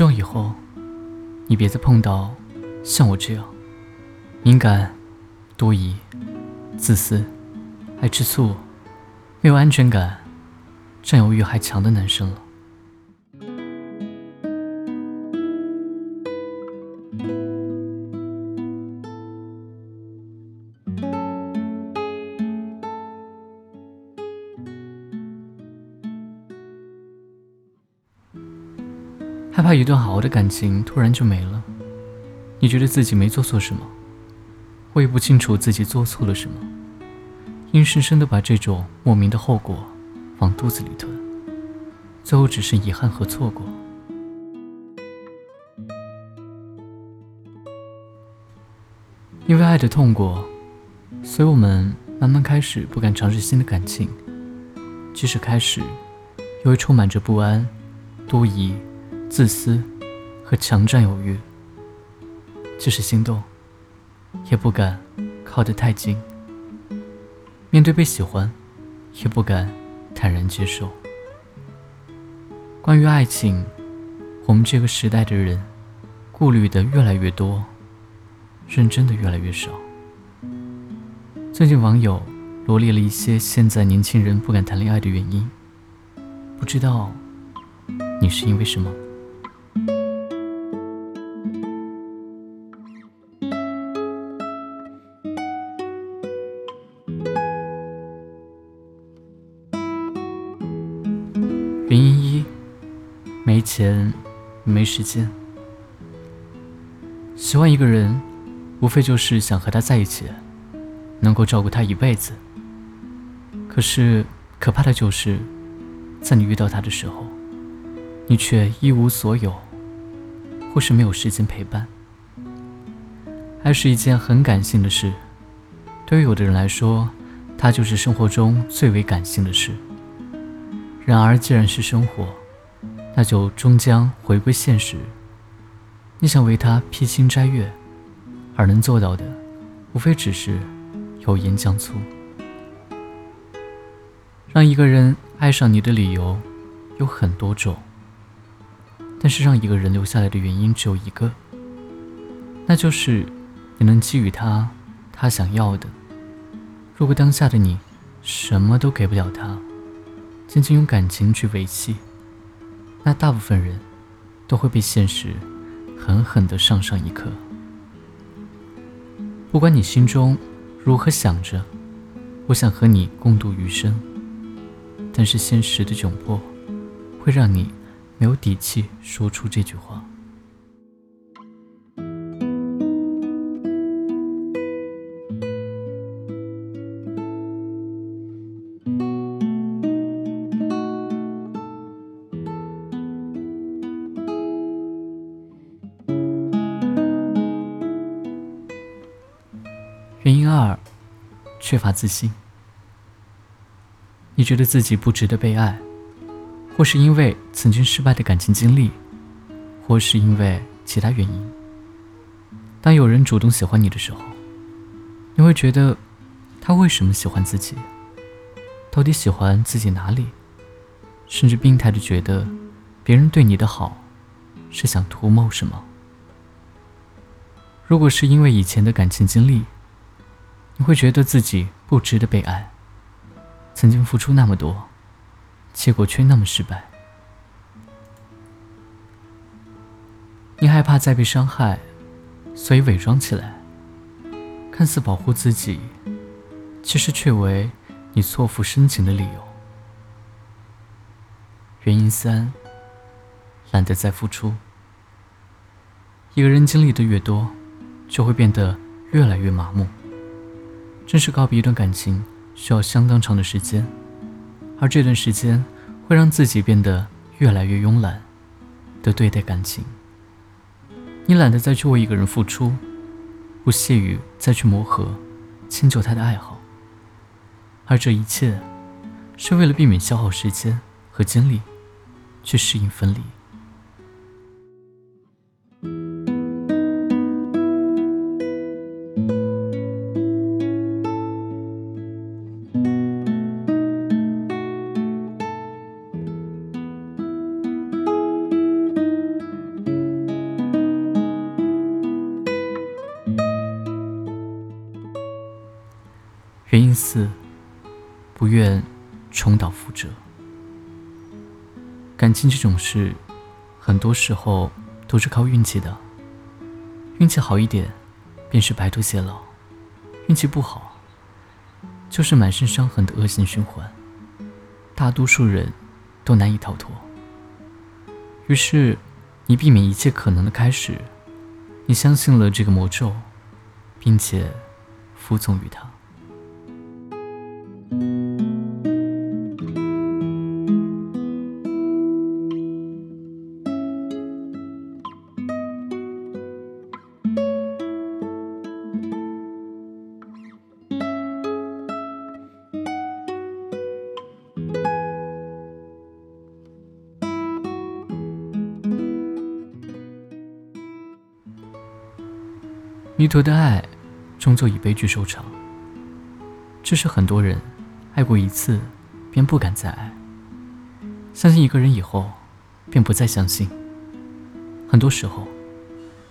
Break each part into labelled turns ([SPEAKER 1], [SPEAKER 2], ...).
[SPEAKER 1] 希望以后你别再碰到像我这样敏感、多疑、自私、爱吃醋、没有安全感、占有欲还强的男生了。害怕一段好好的感情突然就没了，你觉得自己没做错什么，我也不清楚自己做错了什么，硬生生的把这种莫名的后果往肚子里吞，最后只是遗憾和错过。因为爱的痛过，所以我们慢慢开始不敢尝试新的感情，即使开始，也会充满着不安、多疑。自私和强占有欲，即使心动，也不敢靠得太近。面对被喜欢，也不敢坦然接受。关于爱情，我们这个时代的人，顾虑的越来越多，认真的越来越少。最近网友罗列了一些现在年轻人不敢谈恋爱的原因，不知道你是因为什么？原因一：没钱，没时间。喜欢一个人，无非就是想和他在一起，能够照顾他一辈子。可是，可怕的就是，在你遇到他的时候，你却一无所有，或是没有时间陪伴。爱是一件很感性的事，对于有的人来说，它就是生活中最为感性的事。然而，既然是生活，那就终将回归现实。你想为他披星摘月，而能做到的，无非只是油盐酱醋。让一个人爱上你的理由有很多种，但是让一个人留下来的原因只有一个，那就是你能给予他他想要的。如果当下的你什么都给不了他，仅仅用感情去维系，那大部分人都会被现实狠狠的上上一课。不管你心中如何想着，我想和你共度余生，但是现实的窘迫会让你没有底气说出这句话。缺乏自信。你觉得自己不值得被爱，或是因为曾经失败的感情经历，或是因为其他原因。当有人主动喜欢你的时候，你会觉得他为什么喜欢自己？到底喜欢自己哪里？甚至病态的觉得别人对你的好是想图谋什么？如果是因为以前的感情经历，你会觉得自己不值得被爱，曾经付出那么多，结果却那么失败。你害怕再被伤害，所以伪装起来，看似保护自己，其实却为你错付深情的理由。原因三，懒得再付出。一个人经历的越多，就会变得越来越麻木。正式告别一段感情需要相当长的时间，而这段时间会让自己变得越来越慵懒的对待感情。你懒得再去为一个人付出，不屑于再去磨合、迁就他的爱好，而这一切是为了避免消耗时间和精力去适应分离。原因四不愿重蹈覆辙。感情这种事，很多时候都是靠运气的。运气好一点，便是白头偕老；运气不好，就是满身伤痕的恶性循环。大多数人都难以逃脱。于是，你避免一切可能的开始，你相信了这个魔咒，并且服从于它。弥陀的爱，终究以悲剧收场。这是很多人爱过一次，便不敢再爱。相信一个人以后，便不再相信。很多时候，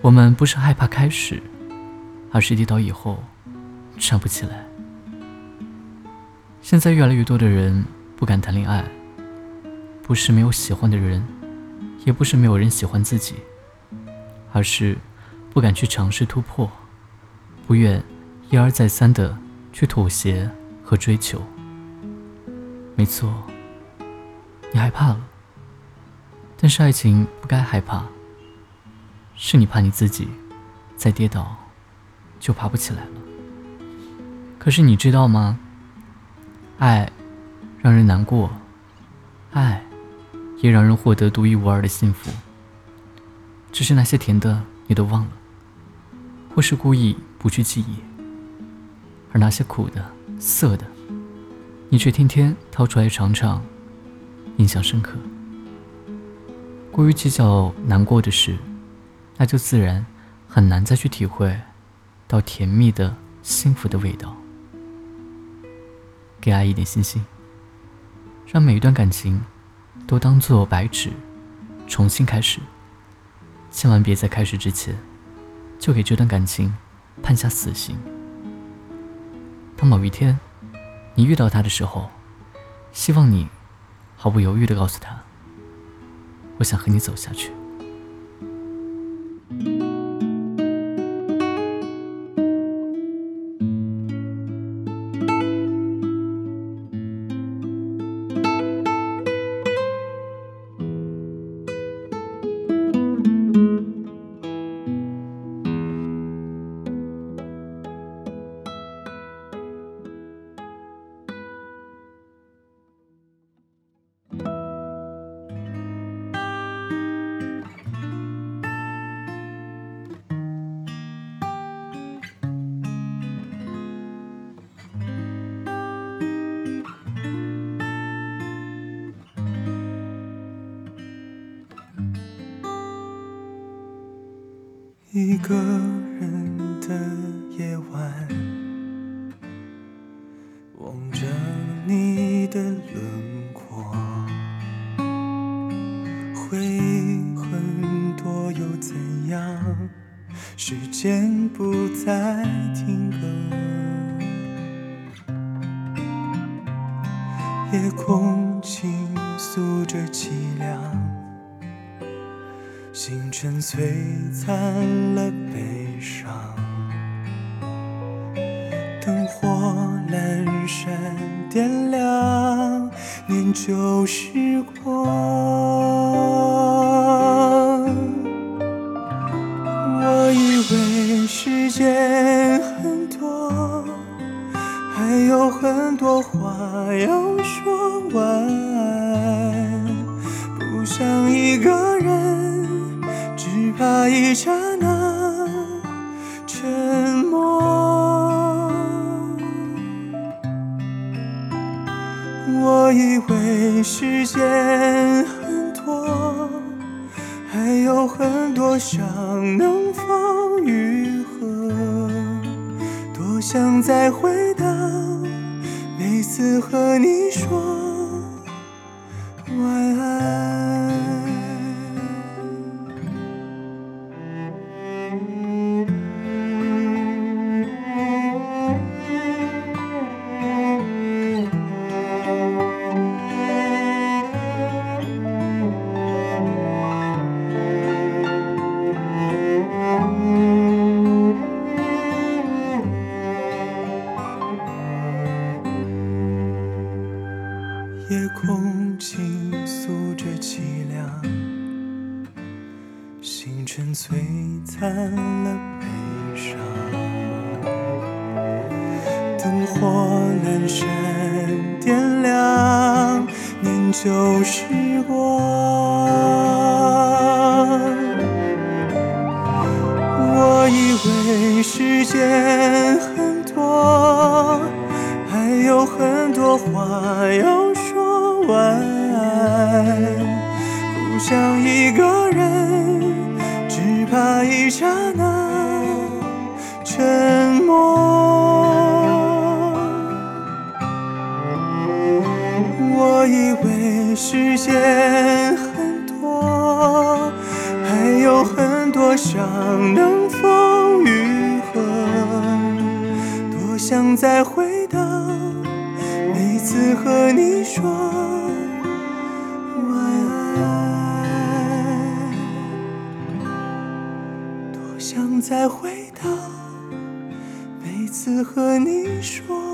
[SPEAKER 1] 我们不是害怕开始，而是跌倒以后站不起来。现在越来越多的人不敢谈恋爱，不是没有喜欢的人，也不是没有人喜欢自己，而是。不敢去尝试突破，不愿一而再三的去妥协和追求。没错，你害怕了，但是爱情不该害怕，是你怕你自己再跌倒就爬不起来了。可是你知道吗？爱让人难过，爱也让人获得独一无二的幸福。只是那些甜的你都忘了。或是故意不去记忆，而那些苦的、涩的，你却天天掏出来尝尝，印象深刻。过于计较难过的事，那就自然很难再去体会到甜蜜的幸福的味道。给爱一点信心，让每一段感情都当做白纸，重新开始。千万别在开始之前。就给这段感情判下死刑。当某一天你遇到他的时候，希望你毫不犹豫地告诉他：“我想和你走下去。”
[SPEAKER 2] 一个人的夜晚，望着你的轮廓，回忆很多又怎样？时间不再停格，夜空倾诉着凄凉。星辰璀璨了悲伤，灯火阑珊点亮念旧时光。我以为时间很多，还有很多话要说完，不想一个。一刹那沉默。我以为时间很多，还有很多伤能否愈合？多想再回到每次和你说。
[SPEAKER 1] 风倾诉着凄凉，星辰璀璨了悲伤，灯火阑珊点亮念旧时光。我以为时间很多，还有很多话要说完，不想一个人，只怕一刹那沉默。我以为时间很多，还有很多伤能否愈合？多想再回到每次和你说再回到每次和你说。